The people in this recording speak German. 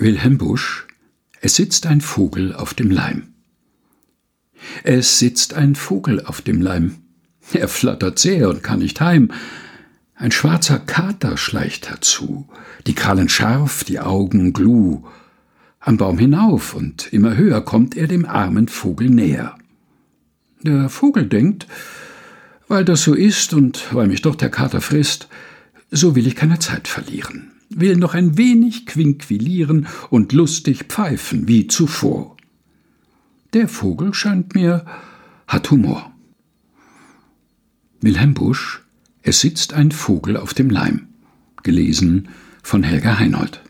Wilhelm Busch Es sitzt ein Vogel auf dem Leim. Es sitzt ein Vogel auf dem Leim. Er flattert sehr und kann nicht heim. Ein schwarzer Kater schleicht herzu, die Krallen scharf, die Augen gluh. Am Baum hinauf und immer höher kommt er dem armen Vogel näher. Der Vogel denkt, weil das so ist und weil mich doch der Kater frisst, so will ich keine Zeit verlieren will noch ein wenig quinquilieren und lustig pfeifen wie zuvor. Der Vogel scheint mir hat Humor. Wilhelm Busch Es sitzt ein Vogel auf dem Leim. Gelesen von Helga Heinold.